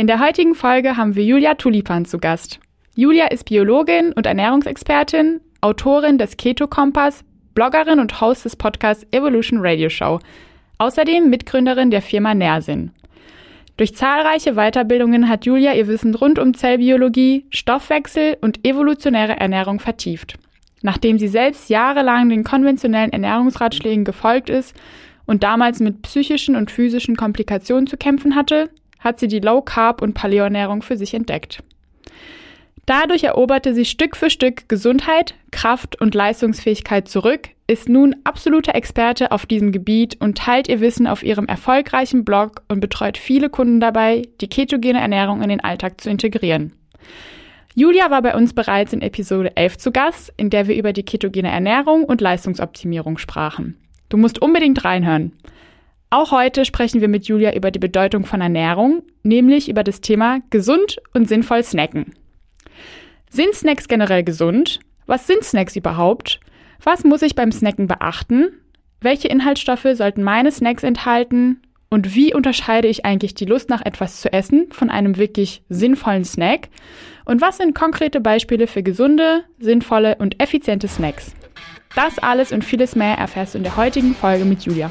In der heutigen Folge haben wir Julia Tulipan zu Gast. Julia ist Biologin und Ernährungsexpertin, Autorin des Keto Kompass, Bloggerin und Host des Podcasts Evolution Radio Show. Außerdem Mitgründerin der Firma Närsinn. Durch zahlreiche Weiterbildungen hat Julia ihr Wissen rund um Zellbiologie, Stoffwechsel und evolutionäre Ernährung vertieft. Nachdem sie selbst jahrelang den konventionellen Ernährungsratschlägen gefolgt ist und damals mit psychischen und physischen Komplikationen zu kämpfen hatte, hat sie die Low Carb und Paleoernährung für sich entdeckt. Dadurch eroberte sie Stück für Stück Gesundheit, Kraft und Leistungsfähigkeit zurück, ist nun absoluter Experte auf diesem Gebiet und teilt ihr Wissen auf ihrem erfolgreichen Blog und betreut viele Kunden dabei, die ketogene Ernährung in den Alltag zu integrieren. Julia war bei uns bereits in Episode 11 zu Gast, in der wir über die ketogene Ernährung und Leistungsoptimierung sprachen. Du musst unbedingt reinhören. Auch heute sprechen wir mit Julia über die Bedeutung von Ernährung, nämlich über das Thema gesund und sinnvoll snacken. Sind Snacks generell gesund? Was sind Snacks überhaupt? Was muss ich beim Snacken beachten? Welche Inhaltsstoffe sollten meine Snacks enthalten? Und wie unterscheide ich eigentlich die Lust nach etwas zu essen von einem wirklich sinnvollen Snack? Und was sind konkrete Beispiele für gesunde, sinnvolle und effiziente Snacks? Das alles und vieles mehr erfährst du in der heutigen Folge mit Julia.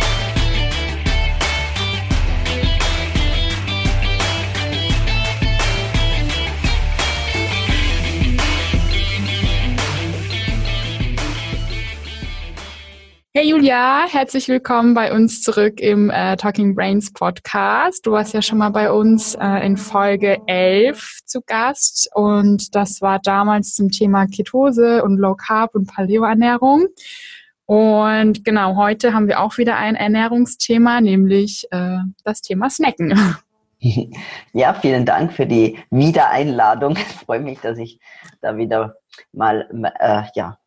Hey Julia, herzlich willkommen bei uns zurück im äh, Talking Brains Podcast. Du warst ja schon mal bei uns äh, in Folge 11 zu Gast und das war damals zum Thema Ketose und Low Carb und Paleoernährung. Und genau, heute haben wir auch wieder ein Ernährungsthema, nämlich äh, das Thema Snacken. Ja, vielen Dank für die Wiedereinladung. Ich freue mich, dass ich da wieder mal äh, ja,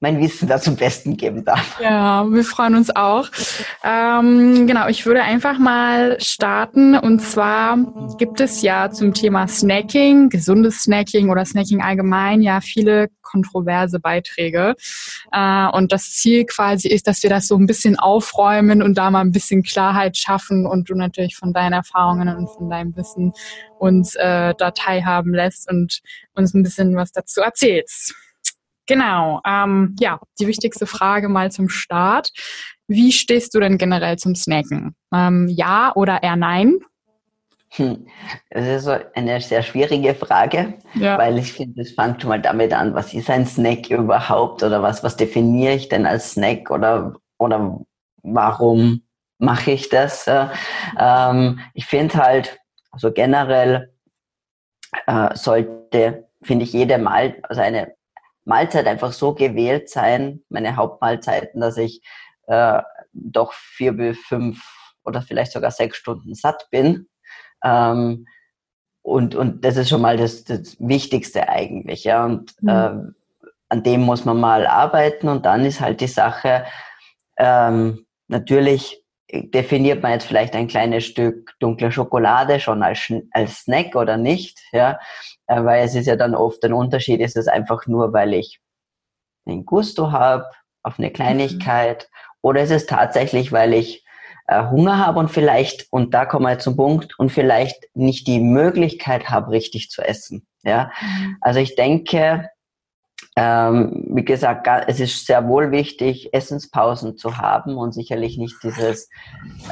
mein Wissen da zum Besten geben darf. Ja, wir freuen uns auch. Ähm, genau, ich würde einfach mal starten. Und zwar gibt es ja zum Thema Snacking, gesundes Snacking oder Snacking allgemein, ja viele kontroverse Beiträge. Äh, und das Ziel quasi ist, dass wir das so ein bisschen aufräumen und da mal ein bisschen Klarheit schaffen und du natürlich von deinen Erfahrungen und von deinem Wissen uns äh, da teilhaben lässt und uns ein bisschen was dazu erzählst. Genau. Ähm, ja, die wichtigste Frage mal zum Start. Wie stehst du denn generell zum Snacken? Ähm, ja oder eher nein? Hm. Das ist so eine sehr schwierige Frage, ja. weil ich finde, es fängt schon mal damit an, was ist ein Snack überhaupt oder was, was definiere ich denn als Snack oder, oder warum mache ich das? Ähm, ich finde halt, also generell äh, sollte, finde ich, jede Mal, also eine Mahlzeit einfach so gewählt sein, meine Hauptmahlzeiten, dass ich äh, doch vier bis fünf oder vielleicht sogar sechs Stunden satt bin. Ähm, und, und das ist schon mal das, das Wichtigste eigentlich. Ja. Und mhm. äh, an dem muss man mal arbeiten. Und dann ist halt die Sache, ähm, natürlich definiert man jetzt vielleicht ein kleines Stück dunkle Schokolade schon als, als Snack oder nicht, ja, äh, weil es ist ja dann oft ein Unterschied, ist es einfach nur, weil ich einen Gusto habe auf eine Kleinigkeit mhm. oder ist es tatsächlich, weil ich äh, Hunger habe und vielleicht, und da kommen wir zum Punkt, und vielleicht nicht die Möglichkeit habe, richtig zu essen, ja. Mhm. Also ich denke, ähm, wie gesagt, es ist sehr wohl wichtig, Essenspausen zu haben und sicherlich nicht dieses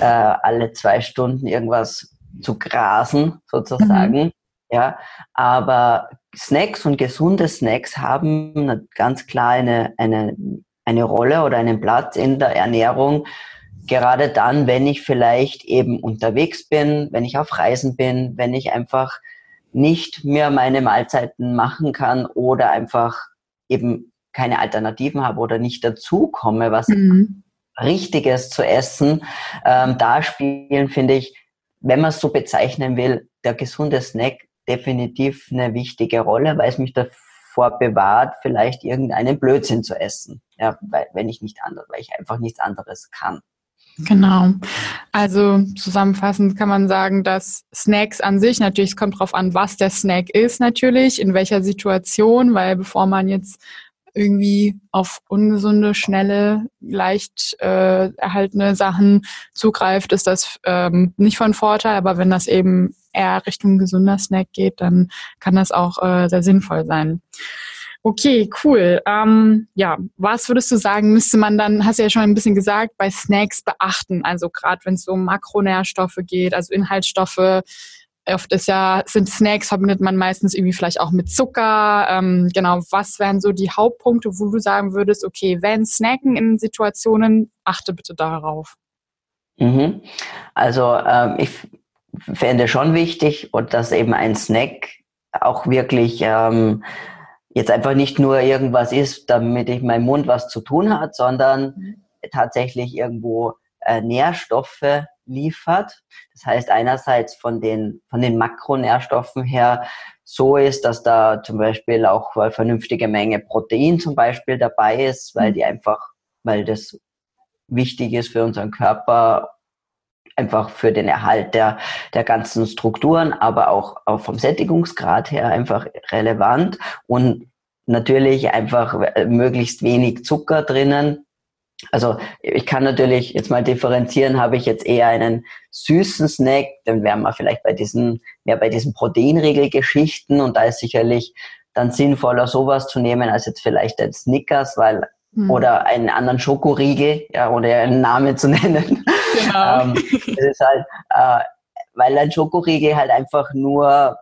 äh, alle zwei Stunden irgendwas zu grasen, sozusagen. Mhm. Ja, aber Snacks und gesunde Snacks haben ganz klar eine, eine, eine Rolle oder einen Platz in der Ernährung. Gerade dann, wenn ich vielleicht eben unterwegs bin, wenn ich auf Reisen bin, wenn ich einfach nicht mehr meine Mahlzeiten machen kann oder einfach eben keine Alternativen habe oder nicht dazukomme, was mhm. Richtiges zu essen, ähm, da spielen, finde ich, wenn man es so bezeichnen will, der gesunde Snack definitiv eine wichtige Rolle, weil es mich davor bewahrt, vielleicht irgendeinen Blödsinn zu essen. Ja, weil, wenn ich nicht anders, weil ich einfach nichts anderes kann. Genau. Also zusammenfassend kann man sagen, dass Snacks an sich, natürlich, es kommt darauf an, was der Snack ist natürlich, in welcher Situation, weil bevor man jetzt irgendwie auf ungesunde, schnelle, leicht äh, erhaltene Sachen zugreift, ist das ähm, nicht von Vorteil. Aber wenn das eben eher Richtung gesunder Snack geht, dann kann das auch äh, sehr sinnvoll sein. Okay, cool. Ähm, ja, was würdest du sagen, müsste man dann, hast du ja schon ein bisschen gesagt, bei Snacks beachten? Also gerade wenn es um Makronährstoffe geht, also Inhaltsstoffe, oft ist ja, sind Snacks, verbindet man meistens irgendwie vielleicht auch mit Zucker. Ähm, genau, was wären so die Hauptpunkte, wo du sagen würdest, okay, wenn Snacken in Situationen, achte bitte darauf. Mhm. Also ähm, ich fände schon wichtig und dass eben ein Snack auch wirklich ähm, jetzt einfach nicht nur irgendwas ist, damit ich meinem Mund was zu tun hat, sondern mhm. tatsächlich irgendwo äh, Nährstoffe liefert. Das heißt einerseits von den, von den Makronährstoffen her so ist, dass da zum Beispiel auch eine vernünftige Menge Protein zum Beispiel dabei ist, weil mhm. die einfach, weil das wichtig ist für unseren Körper, einfach für den Erhalt der, der ganzen Strukturen, aber auch, auch vom Sättigungsgrad her einfach relevant und natürlich einfach äh, möglichst wenig Zucker drinnen, also ich kann natürlich jetzt mal differenzieren, habe ich jetzt eher einen süßen Snack, dann wären wir vielleicht bei diesen, mehr bei diesen Proteinregelgeschichten und da ist sicherlich dann sinnvoller sowas zu nehmen als jetzt vielleicht ein Snickers, weil mhm. oder einen anderen Schokoriegel, ja, oder einen Namen zu nennen. Genau. ähm, das ist halt, äh, weil ein Schokoriegel halt einfach nur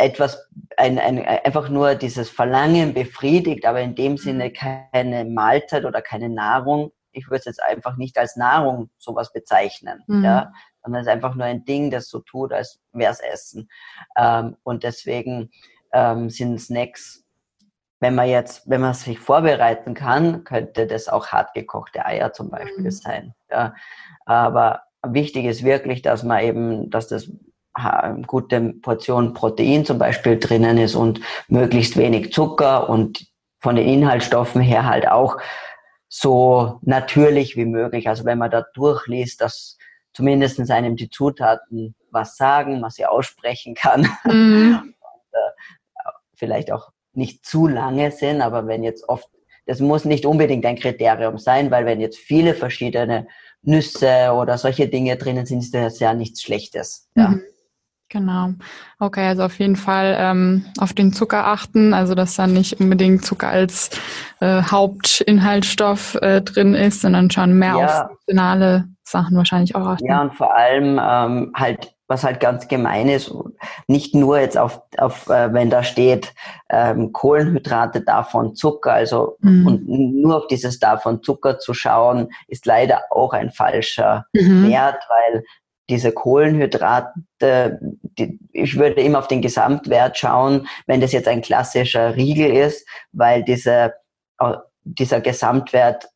etwas, ein, ein, einfach nur dieses Verlangen befriedigt, aber in dem Sinne mhm. keine Mahlzeit oder keine Nahrung. Ich würde es jetzt einfach nicht als Nahrung sowas bezeichnen, mhm. ja, sondern es ist einfach nur ein Ding, das so tut, als wäre es Essen. Ähm, und deswegen ähm, sind Snacks, wenn man jetzt, wenn man sich vorbereiten kann, könnte das auch hart gekochte Eier zum Beispiel mhm. sein. Ja. Aber wichtig ist wirklich, dass man eben, dass das gute Portion Protein zum Beispiel drinnen ist und möglichst wenig Zucker und von den Inhaltsstoffen her halt auch so natürlich wie möglich. Also wenn man da durchliest, dass zumindest einem die Zutaten was sagen, was sie aussprechen kann. Mhm. und, äh, vielleicht auch nicht zu lange sind, aber wenn jetzt oft, das muss nicht unbedingt ein Kriterium sein, weil wenn jetzt viele verschiedene Nüsse oder solche Dinge drinnen sind, ist das ja nichts Schlechtes. Ja. Genau. Okay, also auf jeden Fall ähm, auf den Zucker achten, also dass da nicht unbedingt Zucker als äh, Hauptinhaltsstoff äh, drin ist, sondern schon mehr ja. auf funktionale Sachen wahrscheinlich auch achten. Ja, und vor allem ähm, halt, was halt ganz gemein ist, nicht nur jetzt auf, auf äh, wenn da steht ähm, Kohlenhydrate davon Zucker, also mhm. und nur auf dieses davon Zucker zu schauen, ist leider auch ein falscher mhm. Wert, weil diese Kohlenhydrate, ich würde immer auf den Gesamtwert schauen, wenn das jetzt ein klassischer Riegel ist, weil diese, dieser Gesamtwert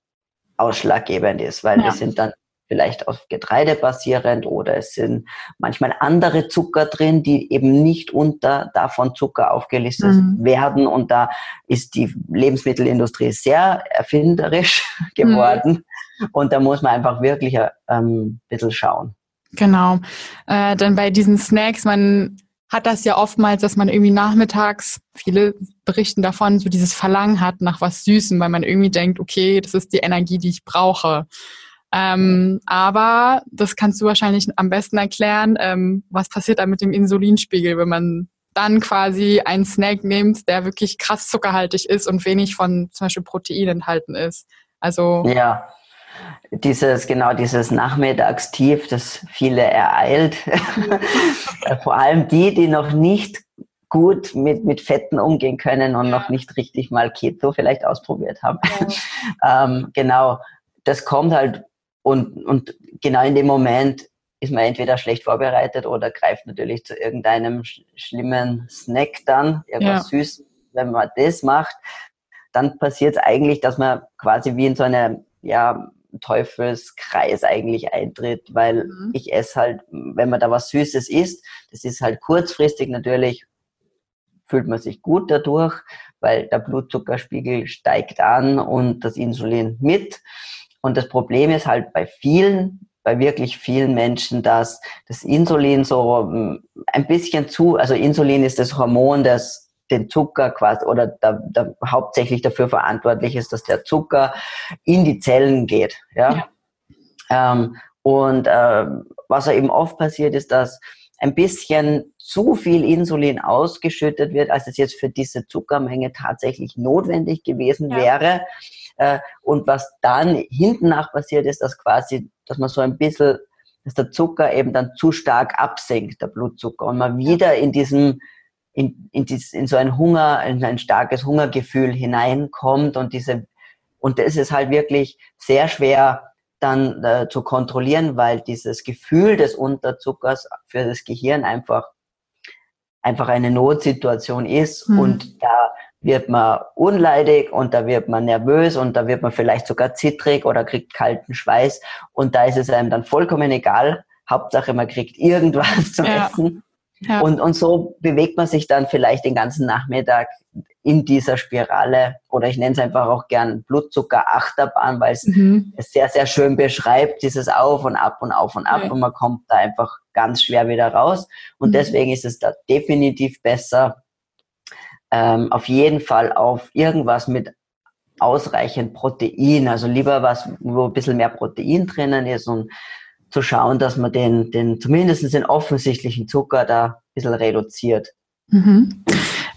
ausschlaggebend ist, weil ja. das sind dann vielleicht auf Getreide basierend oder es sind manchmal andere Zucker drin, die eben nicht unter davon Zucker aufgelistet mhm. werden. Und da ist die Lebensmittelindustrie sehr erfinderisch geworden. Mhm. Und da muss man einfach wirklich ähm, ein bisschen schauen. Genau. Äh, dann bei diesen Snacks, man hat das ja oftmals, dass man irgendwie nachmittags, viele berichten davon, so dieses Verlangen hat nach was Süßem, weil man irgendwie denkt, okay, das ist die Energie, die ich brauche. Ähm, aber das kannst du wahrscheinlich am besten erklären, ähm, was passiert da mit dem Insulinspiegel, wenn man dann quasi einen Snack nimmt, der wirklich krass zuckerhaltig ist und wenig von zum Beispiel Protein enthalten ist. Also ja, dieses, genau dieses Nachmittagstief, das viele ereilt. Vor allem die, die noch nicht gut mit, mit Fetten umgehen können und ja. noch nicht richtig mal Keto vielleicht ausprobiert haben. Ja. ähm, genau, das kommt halt und, und genau in dem Moment ist man entweder schlecht vorbereitet oder greift natürlich zu irgendeinem sch schlimmen Snack dann, irgendwas ja. süß. Wenn man das macht, dann passiert es eigentlich, dass man quasi wie in so eine ja, Teufelskreis eigentlich eintritt, weil mhm. ich esse halt, wenn man da was Süßes isst, das ist halt kurzfristig natürlich, fühlt man sich gut dadurch, weil der Blutzuckerspiegel steigt an und das Insulin mit. Und das Problem ist halt bei vielen, bei wirklich vielen Menschen, dass das Insulin so hm, ein bisschen zu, also Insulin ist das Hormon, das den Zucker quasi oder da, da hauptsächlich dafür verantwortlich ist, dass der Zucker in die Zellen geht. Ja. ja. Ähm, und äh, was eben oft passiert, ist, dass ein bisschen zu viel Insulin ausgeschüttet wird, als es jetzt für diese Zuckermenge tatsächlich notwendig gewesen ja. wäre. Äh, und was dann hinten nach passiert ist, dass quasi, dass man so ein bisschen, dass der Zucker eben dann zu stark absinkt, der Blutzucker, und man wieder in diesem in, in, dies, in so ein Hunger, in ein starkes Hungergefühl hineinkommt und diese und das ist halt wirklich sehr schwer dann äh, zu kontrollieren, weil dieses Gefühl des Unterzuckers für das Gehirn einfach einfach eine Notsituation ist mhm. und da wird man unleidig und da wird man nervös und da wird man vielleicht sogar zittrig oder kriegt kalten Schweiß und da ist es einem dann vollkommen egal. Hauptsache man kriegt irgendwas zu ja. essen ja. Und, und so bewegt man sich dann vielleicht den ganzen Nachmittag in dieser Spirale oder ich nenne es einfach auch gern Blutzucker-Achterbahn, weil es mhm. sehr, sehr schön beschreibt, dieses Auf und Ab und Auf und Ab ja. und man kommt da einfach ganz schwer wieder raus. Und mhm. deswegen ist es da definitiv besser, ähm, auf jeden Fall auf irgendwas mit ausreichend Protein, also lieber was, wo ein bisschen mehr Protein drinnen ist und zu schauen, dass man den, den zumindest den offensichtlichen Zucker da ein bisschen reduziert. Mhm.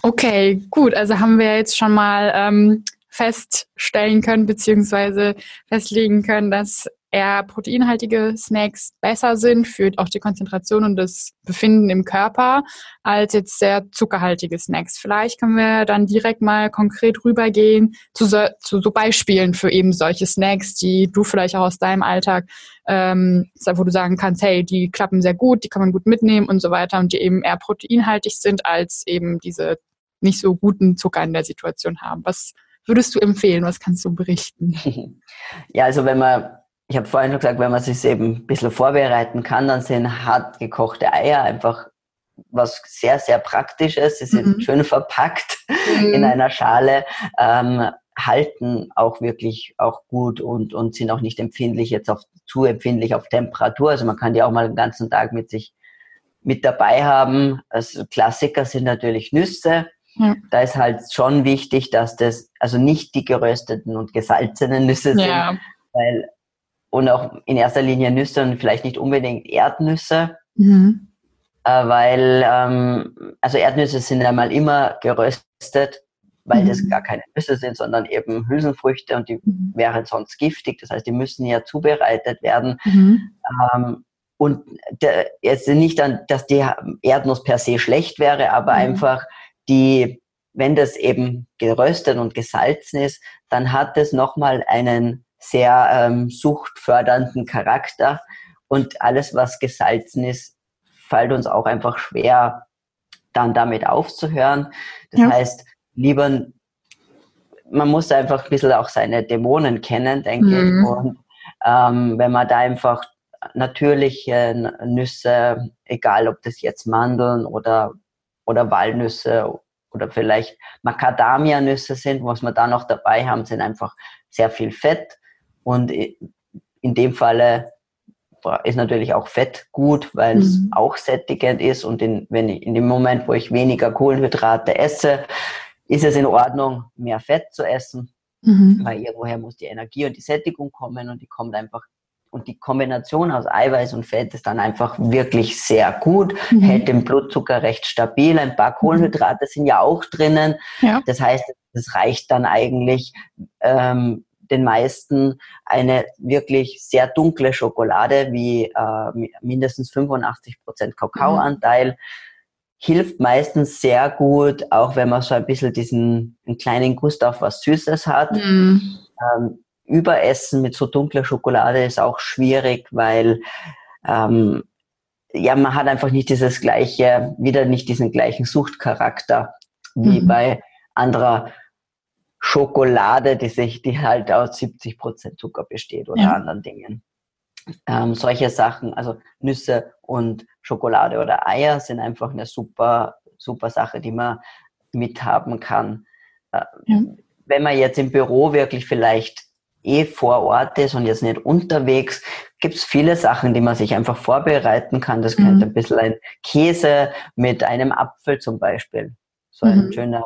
Okay, gut. Also haben wir jetzt schon mal ähm, feststellen können, beziehungsweise festlegen können, dass eher proteinhaltige Snacks besser sind für auch die Konzentration und das Befinden im Körper als jetzt sehr zuckerhaltige Snacks. Vielleicht können wir dann direkt mal konkret rübergehen zu so, zu so Beispielen für eben solche Snacks, die du vielleicht auch aus deinem Alltag, ähm, wo du sagen kannst, hey, die klappen sehr gut, die kann man gut mitnehmen und so weiter und die eben eher proteinhaltig sind als eben diese nicht so guten Zucker in der Situation haben. Was würdest du empfehlen? Was kannst du berichten? Ja, also wenn man ich habe vorhin schon gesagt, wenn man sich eben ein bisschen vorbereiten kann, dann sind hart gekochte Eier einfach was sehr, sehr Praktisches. Sie sind mhm. schön verpackt mhm. in einer Schale, ähm, halten auch wirklich auch gut und, und sind auch nicht empfindlich jetzt auf, zu empfindlich auf Temperatur. Also man kann die auch mal den ganzen Tag mit sich mit dabei haben. Also Klassiker sind natürlich Nüsse. Ja. Da ist halt schon wichtig, dass das, also nicht die gerösteten und gesalzenen Nüsse sind, ja. weil und auch in erster Linie Nüsse und vielleicht nicht unbedingt Erdnüsse, mhm. äh, weil ähm, also Erdnüsse sind einmal immer geröstet, weil mhm. das gar keine Nüsse sind, sondern eben Hülsenfrüchte und die mhm. wären sonst giftig. Das heißt, die müssen ja zubereitet werden. Mhm. Ähm, und der, jetzt nicht dann, dass die Erdnuss per se schlecht wäre, aber mhm. einfach die, wenn das eben geröstet und gesalzen ist, dann hat es nochmal einen sehr ähm, suchtfördernden Charakter. Und alles, was gesalzen ist, fällt uns auch einfach schwer, dann damit aufzuhören. Das ja. heißt, lieber, man muss einfach ein bisschen auch seine Dämonen kennen, denke mhm. ich. Und ähm, wenn man da einfach natürliche Nüsse, egal ob das jetzt Mandeln oder, oder Walnüsse oder vielleicht Macadamia-Nüsse sind, was wir da noch dabei haben, sind einfach sehr viel Fett. Und in dem Falle ist natürlich auch Fett gut, weil es mhm. auch sättigend ist. Und in, wenn ich, in dem Moment, wo ich weniger Kohlenhydrate esse, ist es in Ordnung, mehr Fett zu essen, mhm. weil irgendwoher muss die Energie und die Sättigung kommen und die kommt einfach. Und die Kombination aus Eiweiß und Fett ist dann einfach wirklich sehr gut, mhm. hält den Blutzucker recht stabil. Ein paar Kohlenhydrate sind ja auch drinnen. Ja. Das heißt, es reicht dann eigentlich, ähm, den meisten eine wirklich sehr dunkle Schokolade wie äh, mindestens 85 Prozent Kakaoanteil. Mhm. Hilft meistens sehr gut, auch wenn man so ein bisschen diesen einen kleinen Gust auf was Süßes hat. Mhm. Ähm, Überessen mit so dunkler Schokolade ist auch schwierig, weil ähm, ja, man hat einfach nicht dieses gleiche, wieder nicht diesen gleichen Suchtcharakter wie mhm. bei anderer Schokolade, die sich, die halt aus 70 Prozent Zucker besteht oder ja. anderen Dingen. Ähm, solche Sachen, also Nüsse und Schokolade oder Eier sind einfach eine super, super Sache, die man mithaben kann. Äh, ja. Wenn man jetzt im Büro wirklich vielleicht eh vor Ort ist und jetzt nicht unterwegs, gibt es viele Sachen, die man sich einfach vorbereiten kann. Das mhm. könnte ein bisschen ein Käse mit einem Apfel zum Beispiel. So ein mhm. schöner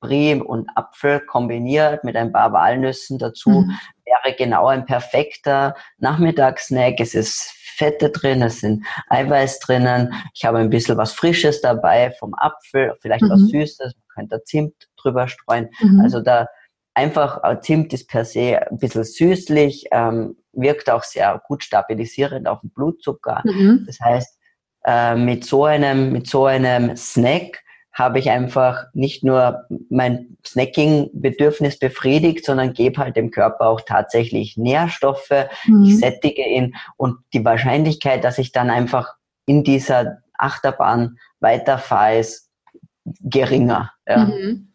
Brie und Apfel kombiniert mit ein paar Walnüssen dazu mhm. wäre genau ein perfekter Nachmittagssnack. Es ist Fette drin, es sind Eiweiß drinnen. Ich habe ein bisschen was Frisches dabei vom Apfel, vielleicht was mhm. Süßes. Man könnte Zimt drüber streuen. Mhm. Also da einfach, äh, Zimt ist per se ein bisschen süßlich, ähm, wirkt auch sehr gut stabilisierend auf den Blutzucker. Mhm. Das heißt, äh, mit so einem, mit so einem Snack habe ich einfach nicht nur mein Snacking-Bedürfnis befriedigt, sondern gebe halt dem Körper auch tatsächlich Nährstoffe, mhm. ich sättige ihn und die Wahrscheinlichkeit, dass ich dann einfach in dieser Achterbahn weiterfahre, ist geringer. Ja. Mhm.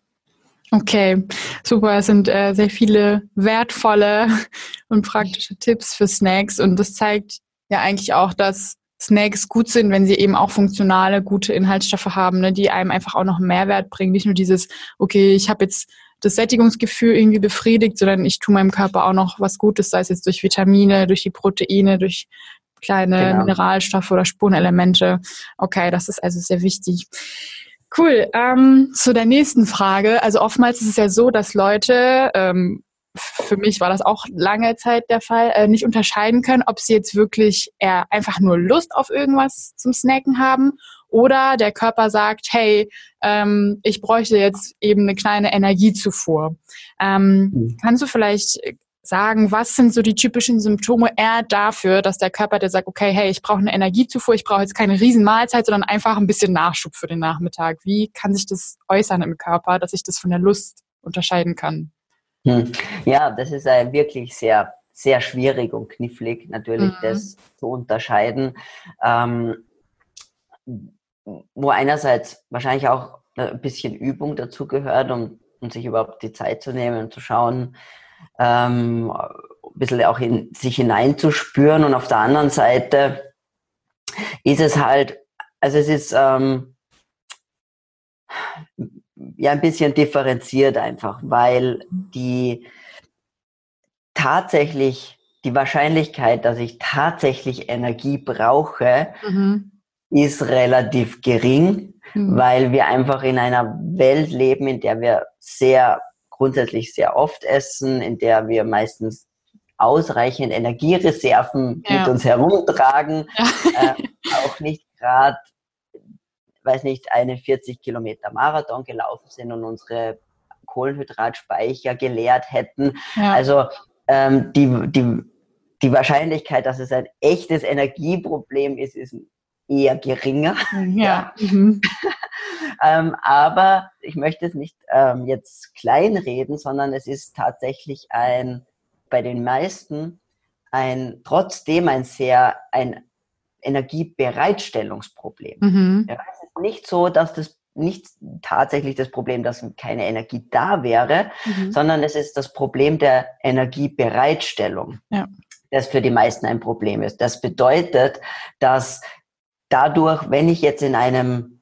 Okay, super. Es sind äh, sehr viele wertvolle und praktische Tipps für Snacks und das zeigt ja eigentlich auch, dass Snacks gut sind, wenn sie eben auch funktionale, gute Inhaltsstoffe haben, ne, die einem einfach auch noch Mehrwert bringen. Nicht nur dieses, okay, ich habe jetzt das Sättigungsgefühl irgendwie befriedigt, sondern ich tue meinem Körper auch noch was Gutes, sei es jetzt durch Vitamine, durch die Proteine, durch kleine genau. Mineralstoffe oder Spurenelemente. Okay, das ist also sehr wichtig. Cool. Ähm, zu der nächsten Frage. Also oftmals ist es ja so, dass Leute ähm, für mich war das auch lange Zeit der Fall, äh, nicht unterscheiden können, ob sie jetzt wirklich eher einfach nur Lust auf irgendwas zum Snacken haben oder der Körper sagt, hey, ähm, ich bräuchte jetzt eben eine kleine Energiezufuhr. Ähm, mhm. Kannst du vielleicht sagen, was sind so die typischen Symptome eher dafür, dass der Körper der sagt, okay, hey, ich brauche eine Energiezufuhr, ich brauche jetzt keine Riesenmahlzeit, sondern einfach ein bisschen Nachschub für den Nachmittag. Wie kann sich das äußern im Körper, dass ich das von der Lust unterscheiden kann? Hm. Ja, das ist äh, wirklich sehr, sehr schwierig und knifflig, natürlich, mhm. das zu unterscheiden. Ähm, wo einerseits wahrscheinlich auch ein bisschen Übung dazu gehört, um, um sich überhaupt die Zeit zu nehmen und zu schauen, ähm, ein bisschen auch in sich hineinzuspüren. Und auf der anderen Seite ist es halt, also es ist ähm, ja ein bisschen differenziert einfach, weil die tatsächlich die Wahrscheinlichkeit, dass ich tatsächlich Energie brauche, mhm. ist relativ gering, mhm. weil wir einfach in einer Welt leben, in der wir sehr grundsätzlich sehr oft essen, in der wir meistens ausreichend Energiereserven ja. mit uns herumtragen, ja. äh, auch nicht gerade weiß nicht, eine 40 Kilometer Marathon gelaufen sind und unsere Kohlenhydratspeicher geleert hätten. Ja. Also ähm, die, die, die Wahrscheinlichkeit, dass es ein echtes Energieproblem ist, ist eher geringer. Ja. Mhm. ähm, aber ich möchte es nicht ähm, jetzt kleinreden, sondern es ist tatsächlich ein, bei den meisten ein, trotzdem ein sehr, ein Energiebereitstellungsproblem. Mhm. Ja, ist nicht so, dass das nicht tatsächlich das Problem, dass keine Energie da wäre, mhm. sondern es ist das Problem der Energiebereitstellung, ja. das für die meisten ein Problem ist. Das bedeutet, dass dadurch, wenn ich jetzt in einem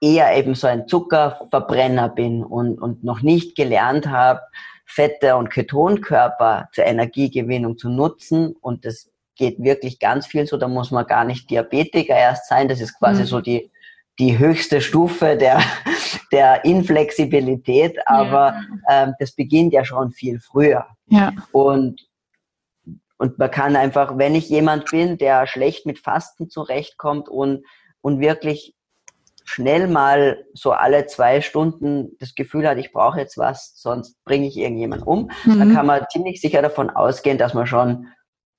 eher eben so ein Zuckerverbrenner bin und, und noch nicht gelernt habe, Fette und Ketonkörper zur Energiegewinnung zu nutzen und das geht wirklich ganz viel so, da muss man gar nicht Diabetiker erst sein, das ist quasi mhm. so die, die höchste Stufe der, der Inflexibilität, aber ja. ähm, das beginnt ja schon viel früher. Ja. Und, und man kann einfach, wenn ich jemand bin, der schlecht mit Fasten zurechtkommt und, und wirklich schnell mal so alle zwei Stunden das Gefühl hat, ich brauche jetzt was, sonst bringe ich irgendjemand um, mhm. dann kann man ziemlich sicher davon ausgehen, dass man schon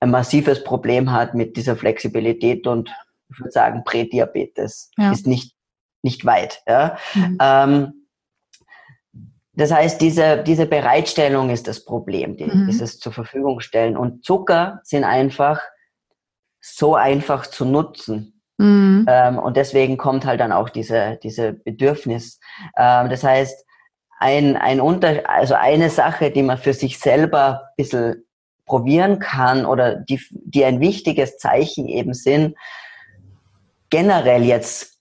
ein massives Problem hat mit dieser Flexibilität und ich würde sagen, Prädiabetes ja. ist nicht, nicht weit. Ja. Mhm. Ähm, das heißt, diese, diese Bereitstellung ist das Problem, die, mhm. dieses zur Verfügung stellen. Und Zucker sind einfach so einfach zu nutzen. Mhm. Ähm, und deswegen kommt halt dann auch diese, diese Bedürfnis. Ähm, das heißt, ein, ein Unter, also eine Sache, die man für sich selber ein bisschen probieren kann oder die, die ein wichtiges Zeichen eben sind, generell jetzt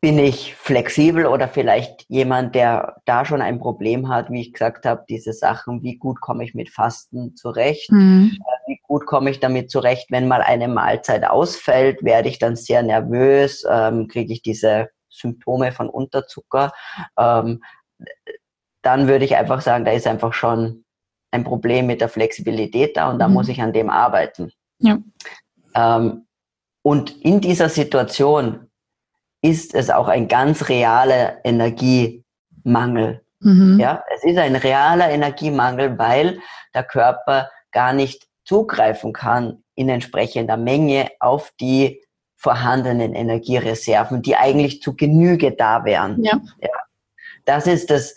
bin ich flexibel oder vielleicht jemand, der da schon ein Problem hat, wie ich gesagt habe, diese Sachen, wie gut komme ich mit Fasten zurecht, mhm. Äh, wie gut komme ich damit zurecht, wenn mal eine Mahlzeit ausfällt, werde ich dann sehr nervös, ähm, kriege ich diese Symptome von Unterzucker, ähm, dann würde ich einfach sagen, da ist einfach schon ein Problem mit der Flexibilität da und da mhm. muss ich an dem arbeiten. Ja. Ähm, und in dieser Situation ist es auch ein ganz realer Energiemangel. Mhm. Ja, es ist ein realer Energiemangel, weil der Körper gar nicht zugreifen kann in entsprechender Menge auf die vorhandenen Energiereserven, die eigentlich zu Genüge da wären. Ja. ja. Das ist das,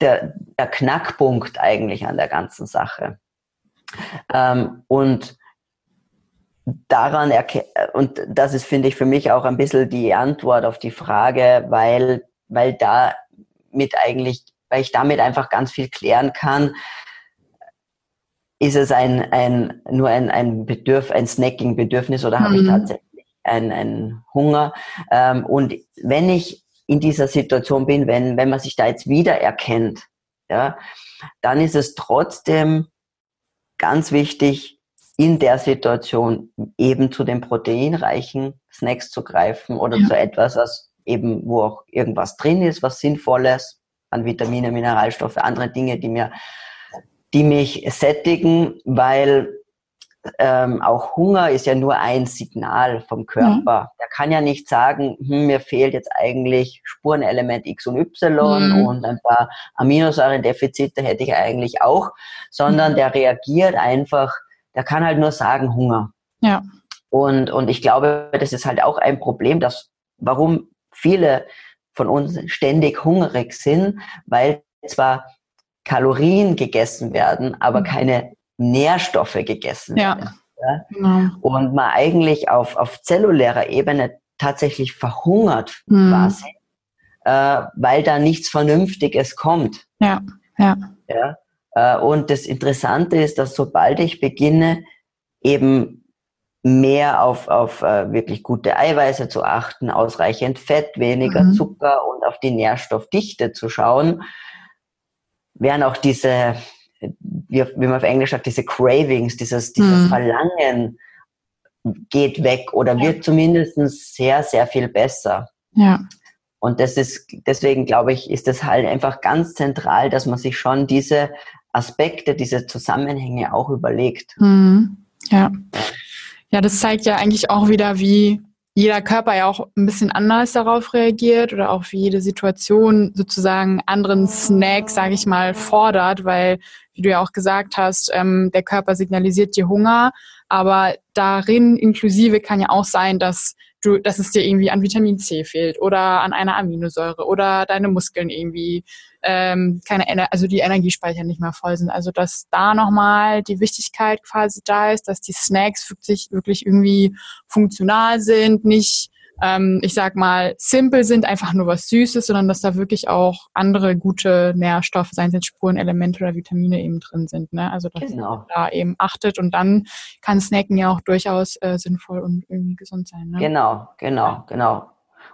der, der Knackpunkt eigentlich an der ganzen Sache. Ähm, und daran und das ist, finde ich, für mich auch ein bisschen die Antwort auf die Frage, weil, weil da mit eigentlich, weil ich damit einfach ganz viel klären kann, ist es ein, ein, nur ein, ein Bedürf, ein Snacking-Bedürfnis oder mhm. habe ich mhm. tatsächlich ein, ein Hunger? Ähm, und wenn ich in dieser Situation bin, wenn, wenn man sich da jetzt wiedererkennt, ja, dann ist es trotzdem ganz wichtig, in der Situation eben zu den proteinreichen Snacks zu greifen oder ja. zu etwas, was eben, wo auch irgendwas drin ist, was Sinnvolles an Vitamine, Mineralstoffe, andere Dinge, die mir, die mich sättigen, weil ähm, auch Hunger ist ja nur ein Signal vom Körper. Mhm. Der kann ja nicht sagen, hm, mir fehlt jetzt eigentlich Spurenelement X und Y mhm. und ein paar Aminosäurendefizite hätte ich eigentlich auch, sondern mhm. der reagiert einfach der kann halt nur sagen Hunger. Ja. Und, und ich glaube, das ist halt auch ein Problem, dass, warum viele von uns ständig hungrig sind, weil zwar Kalorien gegessen werden, aber mhm. keine Nährstoffe gegessen ja. werden. Ja? Genau. Und man eigentlich auf, auf zellulärer Ebene tatsächlich verhungert mhm. quasi, äh, weil da nichts Vernünftiges kommt. Ja, ja. ja? Äh, und das Interessante ist, dass sobald ich beginne, eben mehr auf, auf äh, wirklich gute Eiweiße zu achten, ausreichend Fett, weniger mhm. Zucker und auf die Nährstoffdichte zu schauen, werden auch diese, wie, man auf Englisch sagt, diese Cravings, dieses, dieses mhm. Verlangen geht weg oder wird zumindest sehr, sehr viel besser. Ja. Und das ist, deswegen glaube ich, ist es halt einfach ganz zentral, dass man sich schon diese Aspekte, diese Zusammenhänge auch überlegt. Mhm. Ja. Ja, das zeigt ja eigentlich auch wieder, wie jeder Körper ja auch ein bisschen anders darauf reagiert oder auch wie jede Situation sozusagen anderen Snack, sage ich mal, fordert, weil, wie du ja auch gesagt hast, ähm, der Körper signalisiert dir Hunger, aber darin inklusive kann ja auch sein, dass du, dass es dir irgendwie an Vitamin C fehlt oder an einer Aminosäure oder deine Muskeln irgendwie ähm, keine Ener also die Energiespeicher nicht mehr voll sind. Also dass da nochmal die Wichtigkeit quasi da ist, dass die Snacks wirklich, wirklich irgendwie funktional sind, nicht ähm, ich sag mal, simpel sind, einfach nur was Süßes, sondern dass da wirklich auch andere gute Nährstoffe, seien es jetzt Spurenelemente oder Vitamine eben drin sind. Ne? Also dass genau. man da eben achtet und dann kann Snacken ja auch durchaus äh, sinnvoll und irgendwie gesund sein. Ne? Genau, genau, genau.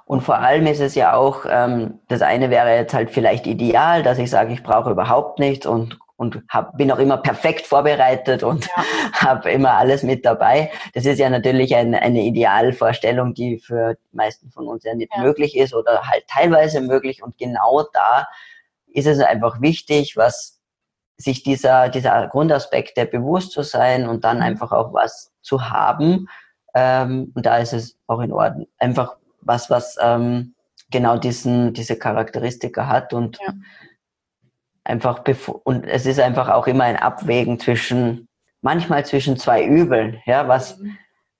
Und vor allem ist es ja auch, ähm, das eine wäre jetzt halt vielleicht ideal, dass ich sage, ich brauche überhaupt nichts und und hab, bin auch immer perfekt vorbereitet und ja. habe immer alles mit dabei. Das ist ja natürlich ein, eine Idealvorstellung, die für die meisten von uns ja nicht ja. möglich ist oder halt teilweise möglich. Und genau da ist es einfach wichtig, was sich dieser, dieser Grundaspekte bewusst zu sein und dann mhm. einfach auch was zu haben. Ähm, und da ist es auch in Ordnung. Einfach was, was ähm, genau diesen, diese Charakteristika hat und ja einfach und es ist einfach auch immer ein Abwägen zwischen manchmal zwischen zwei Übeln, ja, was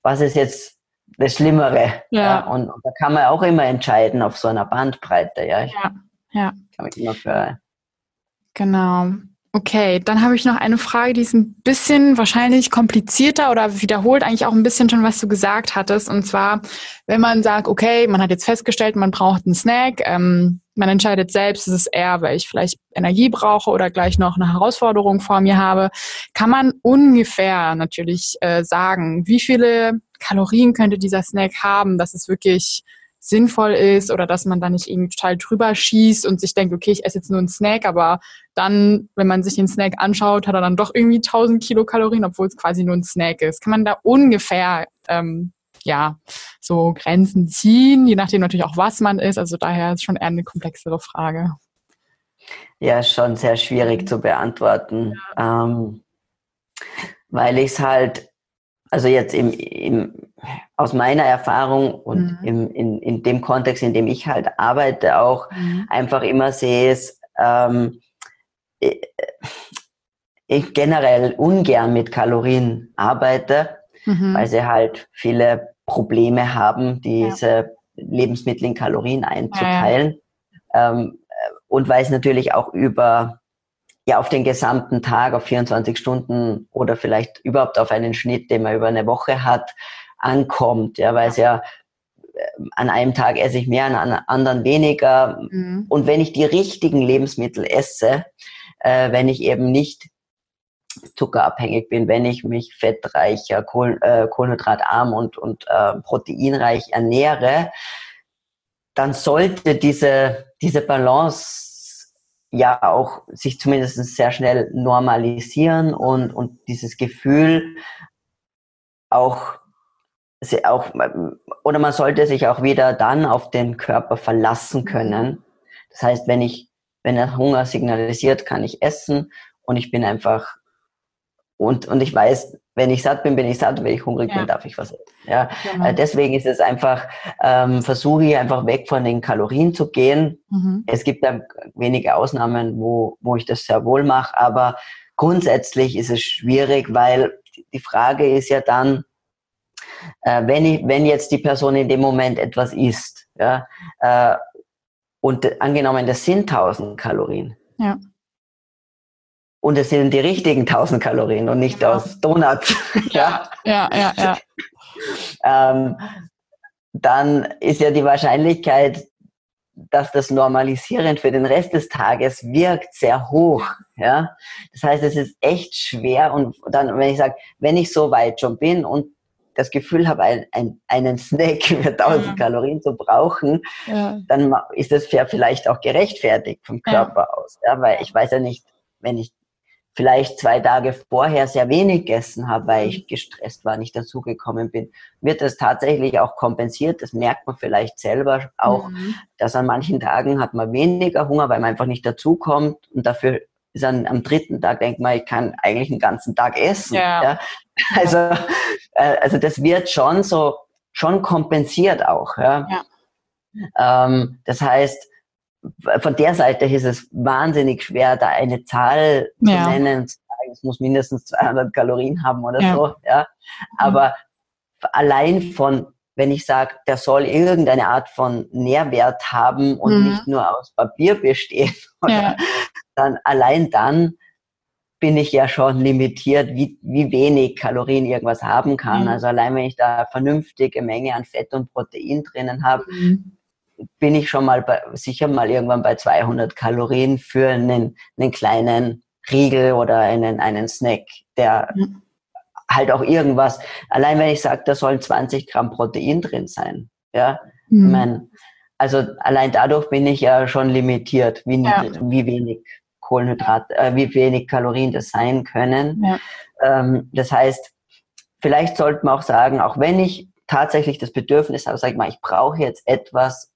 was ist jetzt das Schlimmere? Ja. ja und, und, da kann man auch immer entscheiden auf so einer Bandbreite, ja. Ich ja. ja. Kann mich immer für Genau. Okay, dann habe ich noch eine Frage, die ist ein bisschen wahrscheinlich komplizierter oder wiederholt eigentlich auch ein bisschen schon, was du gesagt hattest. Und zwar, wenn man sagt, okay, man hat jetzt festgestellt, man braucht einen Snack, ähm, man entscheidet selbst, ist es eher, weil ich vielleicht Energie brauche oder gleich noch eine Herausforderung vor mir habe, kann man ungefähr natürlich äh, sagen, wie viele Kalorien könnte dieser Snack haben, dass es wirklich sinnvoll ist oder dass man da nicht irgendwie total drüber schießt und sich denkt, okay, ich esse jetzt nur einen Snack, aber dann, wenn man sich den Snack anschaut, hat er dann doch irgendwie 1000 Kilokalorien, obwohl es quasi nur ein Snack ist. Kann man da ungefähr ähm, ja, so Grenzen ziehen, je nachdem natürlich auch, was man ist. Also daher ist schon eher eine komplexere Frage. Ja, schon sehr schwierig zu beantworten, ja. ähm, weil ich es halt, also jetzt im, im, aus meiner Erfahrung und mhm. im, in, in dem Kontext, in dem ich halt arbeite, auch mhm. einfach immer sehe es, ähm, ich generell ungern mit Kalorien arbeite, mhm. weil sie halt viele Probleme haben, diese ja. Lebensmittel in Kalorien einzuteilen. Ja. Ähm, und weil es natürlich auch über ja auf den gesamten Tag, auf 24 Stunden oder vielleicht überhaupt auf einen Schnitt, den man über eine Woche hat, ankommt. Ja, weil es ja äh, an einem Tag esse ich mehr, an einem anderen weniger. Mhm. Und wenn ich die richtigen Lebensmittel esse, äh, wenn ich eben nicht zuckerabhängig bin, wenn ich mich fettreicher, Kohl, äh, kohlenhydratarm und, und äh, proteinreich ernähre, dann sollte diese, diese Balance ja auch sich zumindest sehr schnell normalisieren und, und dieses Gefühl auch, auch, oder man sollte sich auch wieder dann auf den Körper verlassen können. Das heißt, wenn ich, wenn er Hunger signalisiert, kann ich essen und ich bin einfach und, und ich weiß, wenn ich satt bin, bin ich satt. Wenn ich hungrig ja. bin, darf ich was essen. Ja? Genau. Äh, deswegen ist es einfach, ähm, versuche ich einfach weg von den Kalorien zu gehen. Mhm. Es gibt da wenige Ausnahmen, wo, wo ich das sehr wohl mache, aber grundsätzlich ist es schwierig, weil die Frage ist ja dann, äh, wenn, ich, wenn jetzt die Person in dem Moment etwas isst, ja, äh, und angenommen, das sind 1000 Kalorien. Ja und es sind die richtigen 1000 Kalorien und nicht ja. aus Donuts. ja, ja, ja, ja. ähm, dann ist ja die Wahrscheinlichkeit, dass das normalisierend für den Rest des Tages wirkt, sehr hoch. Ja? Das heißt, es ist echt schwer und dann, wenn ich sage, wenn ich so weit schon bin und das Gefühl habe, ein, ein, einen Snack für 1000 ja. Kalorien zu brauchen, ja. dann ist das vielleicht auch gerechtfertigt vom Körper ja. aus. Ja? Weil ich weiß ja nicht, wenn ich vielleicht zwei Tage vorher sehr wenig gegessen habe, weil ich gestresst war, nicht dazugekommen bin, wird das tatsächlich auch kompensiert. Das merkt man vielleicht selber auch, mhm. dass an manchen Tagen hat man weniger Hunger, weil man einfach nicht dazukommt und dafür ist dann am dritten Tag denkt man, ich kann eigentlich einen ganzen Tag essen. Ja. ja. Also, äh, also das wird schon so, schon kompensiert auch. Ja. ja. Ähm, das heißt, von der Seite ist es wahnsinnig schwer, da eine Zahl ja. zu nennen und zu sagen, es muss mindestens 200 Kalorien haben oder ja. so. Ja. Aber mhm. allein von, wenn ich sage, der soll irgendeine Art von Nährwert haben und mhm. nicht nur aus Papier bestehen, ja. dann allein dann bin ich ja schon limitiert, wie, wie wenig Kalorien irgendwas haben kann. Mhm. Also allein wenn ich da vernünftige Menge an Fett und Protein drinnen habe, mhm bin ich schon mal bei, sicher mal irgendwann bei 200 Kalorien für einen, einen kleinen Riegel oder einen, einen Snack, der mhm. halt auch irgendwas, allein wenn ich sage, da sollen 20 Gramm Protein drin sein, ja, mhm. ich mein, also allein dadurch bin ich ja schon limitiert, wie, ja. wie wenig Kohlenhydrat, äh, wie wenig Kalorien das sein können. Ja. Ähm, das heißt, vielleicht sollte man auch sagen, auch wenn ich tatsächlich das Bedürfnis habe, sag ich mal, ich brauche jetzt etwas,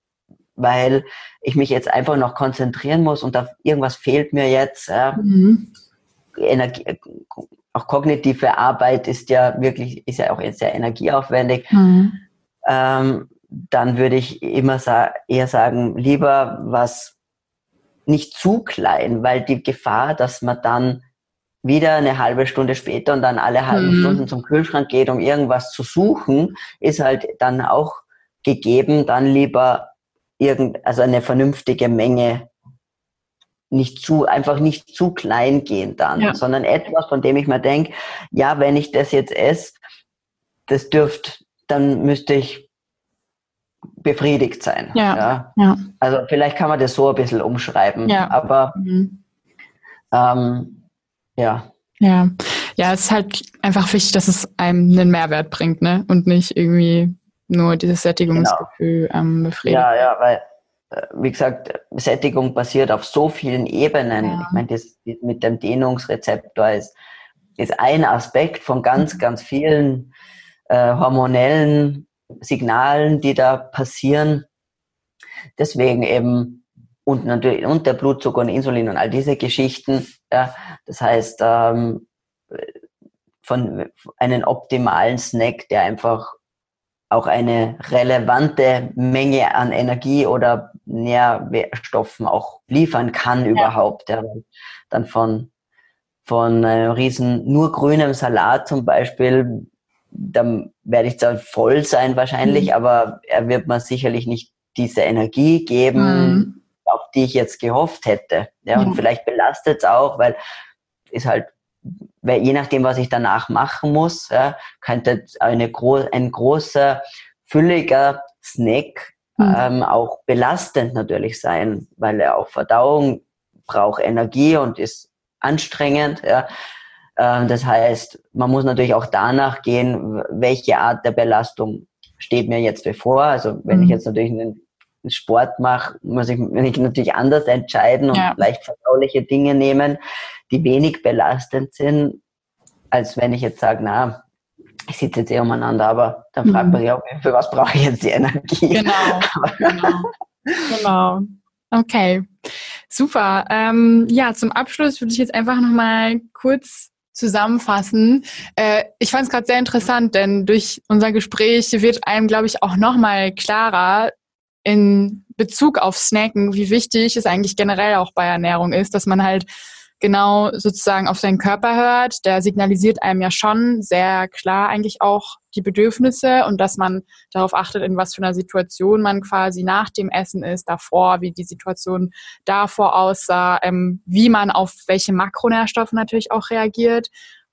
weil ich mich jetzt einfach noch konzentrieren muss und da irgendwas fehlt mir jetzt. Ja. Mhm. Energie, auch kognitive Arbeit ist ja wirklich, ist ja auch sehr energieaufwendig. Mhm. Ähm, dann würde ich immer sa eher sagen, lieber was nicht zu klein, weil die Gefahr, dass man dann wieder eine halbe Stunde später und dann alle halben mhm. Stunden zum Kühlschrank geht, um irgendwas zu suchen, ist halt dann auch gegeben, dann lieber irgend, also eine vernünftige Menge nicht zu, einfach nicht zu klein gehen dann, ja. sondern etwas, von dem ich mir denke, ja, wenn ich das jetzt esse, das dürft, dann müsste ich befriedigt sein. Ja. ja. ja. Also vielleicht kann man das so ein bisschen umschreiben, ja. aber mhm. ähm, ja. Ja. Ja, es ist halt einfach wichtig, dass es einem einen Mehrwert bringt, ne? Und nicht irgendwie nur dieses Sättigungsgefühl genau. ähm, befriedigt. Ja, ja, weil, äh, wie gesagt, Sättigung basiert auf so vielen Ebenen. Ja. Ich meine, das mit dem Dehnungsrezeptor ist, ist ein Aspekt von ganz, mhm. ganz vielen äh, hormonellen Signalen, die da passieren. Deswegen eben und natürlich und der Blutzucker und Insulin und all diese Geschichten. Ja, das heißt, ähm, von einem optimalen Snack, der einfach auch eine relevante Menge an Energie oder Nährstoffen auch liefern kann ja. überhaupt. Ja. Dann von, von einem riesen nur grünem Salat zum Beispiel, dann werde ich zwar voll sein wahrscheinlich, mhm. aber er wird mir sicherlich nicht diese Energie geben, mhm. auf die ich jetzt gehofft hätte. Ja, mhm. und vielleicht belastet es auch, weil ist halt je nachdem, was ich danach machen muss, ja, könnte eine gro ein großer, fülliger Snack mhm. ähm, auch belastend natürlich sein, weil er auch Verdauung braucht Energie und ist anstrengend. Ja. Ähm, das heißt, man muss natürlich auch danach gehen, welche Art der Belastung steht mir jetzt bevor. Also wenn mhm. ich jetzt natürlich einen Sport mache, muss ich mich natürlich anders entscheiden und ja. leicht verdauliche Dinge nehmen die wenig belastend sind, als wenn ich jetzt sage, na, ich sitze jetzt eh umeinander, aber dann fragt mhm. man sich auch, für was brauche ich jetzt die Energie? Genau, genau. genau. Okay, super. Ähm, ja, zum Abschluss würde ich jetzt einfach nochmal kurz zusammenfassen. Äh, ich fand es gerade sehr interessant, denn durch unser Gespräch wird einem, glaube ich, auch nochmal klarer in Bezug auf Snacken, wie wichtig es eigentlich generell auch bei Ernährung ist, dass man halt genau sozusagen auf seinen Körper hört. Der signalisiert einem ja schon sehr klar eigentlich auch die Bedürfnisse und dass man darauf achtet, in was für einer Situation man quasi nach dem Essen ist, davor, wie die Situation davor aussah, ähm, wie man auf welche Makronährstoffe natürlich auch reagiert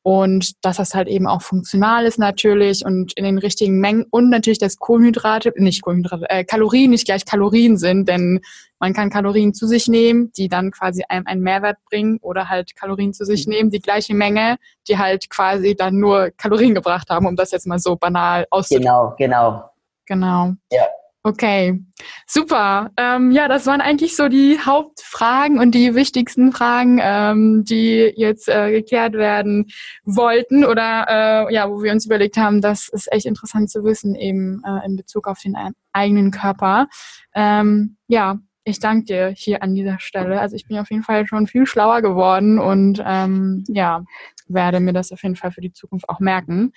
und dass das halt eben auch funktional ist natürlich und in den richtigen Mengen und natürlich, dass Kohlenhydrate, nicht Kohlenhydrate, äh, Kalorien nicht gleich Kalorien sind, denn man kann Kalorien zu sich nehmen, die dann quasi einem einen Mehrwert bringen oder halt Kalorien zu sich nehmen, die gleiche Menge, die halt quasi dann nur Kalorien gebracht haben, um das jetzt mal so banal auszudrücken. Genau, genau. Genau. Ja. Okay, super. Ähm, ja, das waren eigentlich so die Hauptfragen und die wichtigsten Fragen, ähm, die jetzt äh, geklärt werden wollten oder äh, ja, wo wir uns überlegt haben, das ist echt interessant zu wissen eben äh, in Bezug auf den eigenen Körper. Ähm, ja, ich danke dir hier an dieser Stelle. Also ich bin auf jeden Fall schon viel schlauer geworden und ähm, ja, werde mir das auf jeden Fall für die Zukunft auch merken.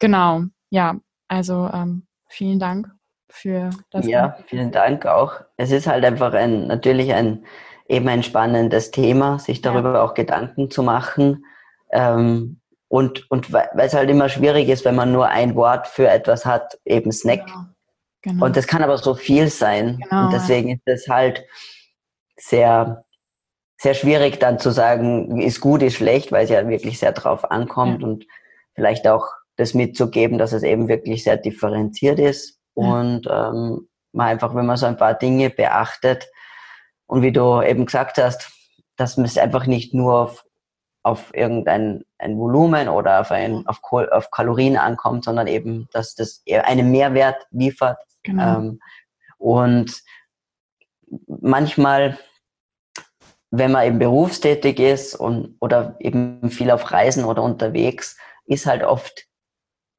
Genau, ja, also ähm, vielen Dank für das. Ja, vielen Dank auch. Es ist halt einfach ein, natürlich ein, eben ein spannendes Thema, sich darüber ja. auch Gedanken zu machen. Ähm, und, und weil es halt immer schwierig ist, wenn man nur ein Wort für etwas hat, eben Snack. Genau. Genau. Und das kann aber so viel sein. Genau. Und deswegen ist es halt sehr, sehr schwierig dann zu sagen, ist gut, ist schlecht, weil es ja wirklich sehr drauf ankommt ja. und vielleicht auch das mitzugeben, dass es eben wirklich sehr differenziert ist und ähm, man einfach, wenn man so ein paar Dinge beachtet und wie du eben gesagt hast, dass man es einfach nicht nur auf, auf irgendein ein Volumen oder auf, ein, auf, auf Kalorien ankommt, sondern eben, dass das einen Mehrwert liefert. Genau. Ähm, und manchmal, wenn man eben berufstätig ist und, oder eben viel auf Reisen oder unterwegs, ist halt oft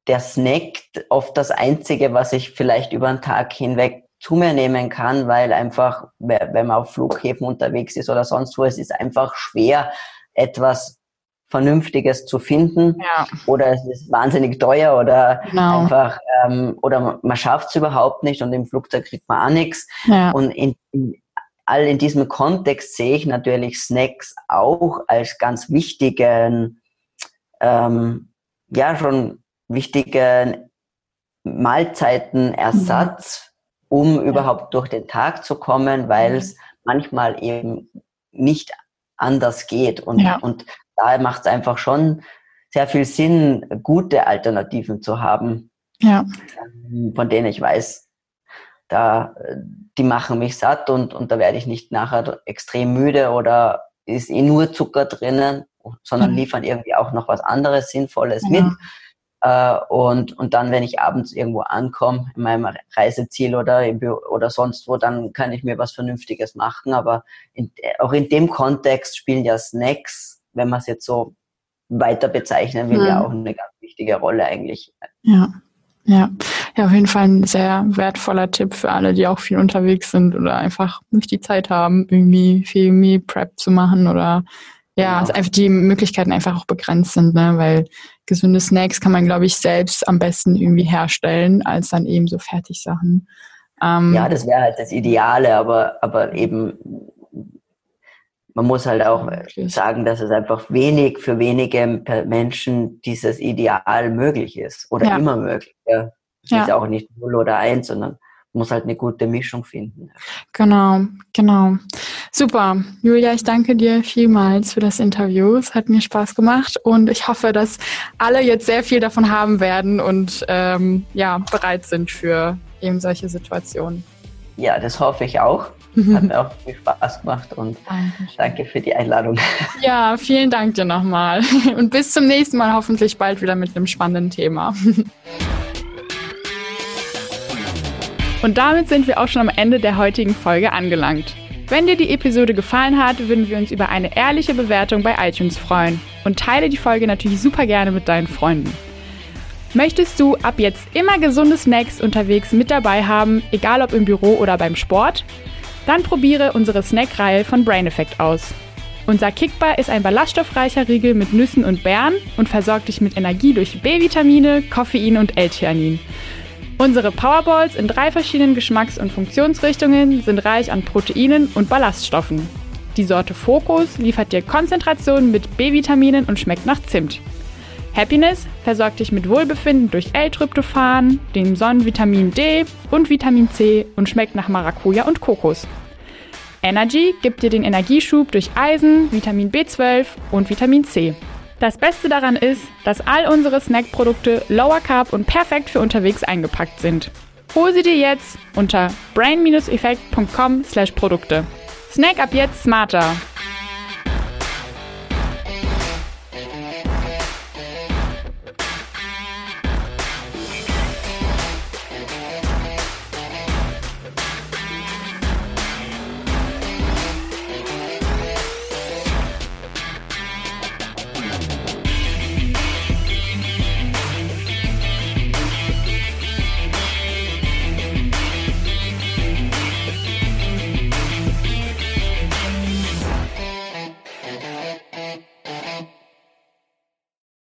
der Snack oft das Einzige, was ich vielleicht über den Tag hinweg zu mir nehmen kann, weil einfach, wenn man auf Flughäfen unterwegs ist oder sonst wo, es ist einfach schwer, etwas Vernünftiges zu finden. Ja. Oder es ist wahnsinnig teuer oder genau. einfach, ähm, oder man schafft es überhaupt nicht und im Flugzeug kriegt man auch nichts. Ja. Und in, in, all in diesem Kontext sehe ich natürlich Snacks auch als ganz wichtigen, ähm, ja, schon wichtigen Mahlzeitenersatz, um ja. überhaupt durch den Tag zu kommen, weil es mhm. manchmal eben nicht anders geht. Und, ja. und da macht es einfach schon sehr viel Sinn, gute Alternativen zu haben, ja. Ähm, von denen ich weiß, da, die machen mich satt und, und da werde ich nicht nachher extrem müde oder ist eh nur Zucker drinnen, sondern mhm. liefern irgendwie auch noch was anderes Sinnvolles mit. Äh, und, und dann, wenn ich abends irgendwo ankomme, in meinem Reiseziel oder, im Büro oder sonst wo, dann kann ich mir was Vernünftiges machen. Aber in, auch in dem Kontext spielen ja Snacks, wenn man es jetzt so weiter bezeichnen will, mhm. ja auch eine ganz wichtige Rolle eigentlich. Ja. Ja, ja, auf jeden Fall ein sehr wertvoller Tipp für alle, die auch viel unterwegs sind oder einfach nicht die Zeit haben, irgendwie viel Meal Prep zu machen oder ja, genau. also einfach die Möglichkeiten einfach auch begrenzt sind, ne? weil gesunde Snacks kann man, glaube ich, selbst am besten irgendwie herstellen, als dann eben so Fertigsachen. Ähm, ja, das wäre halt das Ideale, aber, aber eben man muss halt auch ja, sagen, dass es einfach wenig für wenige Menschen dieses Ideal möglich ist oder ja. immer möglich. Ja. Es ja. ist auch nicht null oder eins, sondern muss halt eine gute Mischung finden. Genau, genau. Super. Julia, ich danke dir vielmals für das Interview. Es hat mir Spaß gemacht und ich hoffe, dass alle jetzt sehr viel davon haben werden und ähm, ja, bereit sind für eben solche Situationen. Ja, das hoffe ich auch. Hat mir auch viel Spaß gemacht und Dankeschön. danke für die Einladung. Ja, vielen Dank dir nochmal. Und bis zum nächsten Mal hoffentlich bald wieder mit einem spannenden Thema. Und damit sind wir auch schon am Ende der heutigen Folge angelangt. Wenn dir die Episode gefallen hat, würden wir uns über eine ehrliche Bewertung bei iTunes freuen. Und teile die Folge natürlich super gerne mit deinen Freunden. Möchtest du ab jetzt immer gesunde Snacks unterwegs mit dabei haben, egal ob im Büro oder beim Sport? Dann probiere unsere Snackreihe von Brain Effect aus. Unser Kickbar ist ein ballaststoffreicher Riegel mit Nüssen und Beeren und versorgt dich mit Energie durch B-Vitamine, Koffein und L-Theanin. Unsere Powerballs in drei verschiedenen Geschmacks- und Funktionsrichtungen sind reich an Proteinen und Ballaststoffen. Die Sorte Focus liefert dir Konzentrationen mit B-Vitaminen und schmeckt nach Zimt. Happiness versorgt dich mit Wohlbefinden durch L-Tryptophan, dem Sonnenvitamin D und Vitamin C und schmeckt nach Maracuja und Kokos. Energy gibt dir den Energieschub durch Eisen, Vitamin B12 und Vitamin C. Das Beste daran ist, dass all unsere Snackprodukte Lower Carb und perfekt für unterwegs eingepackt sind. Hol sie dir jetzt unter brain-effekt.com/Produkte. Snack ab jetzt smarter.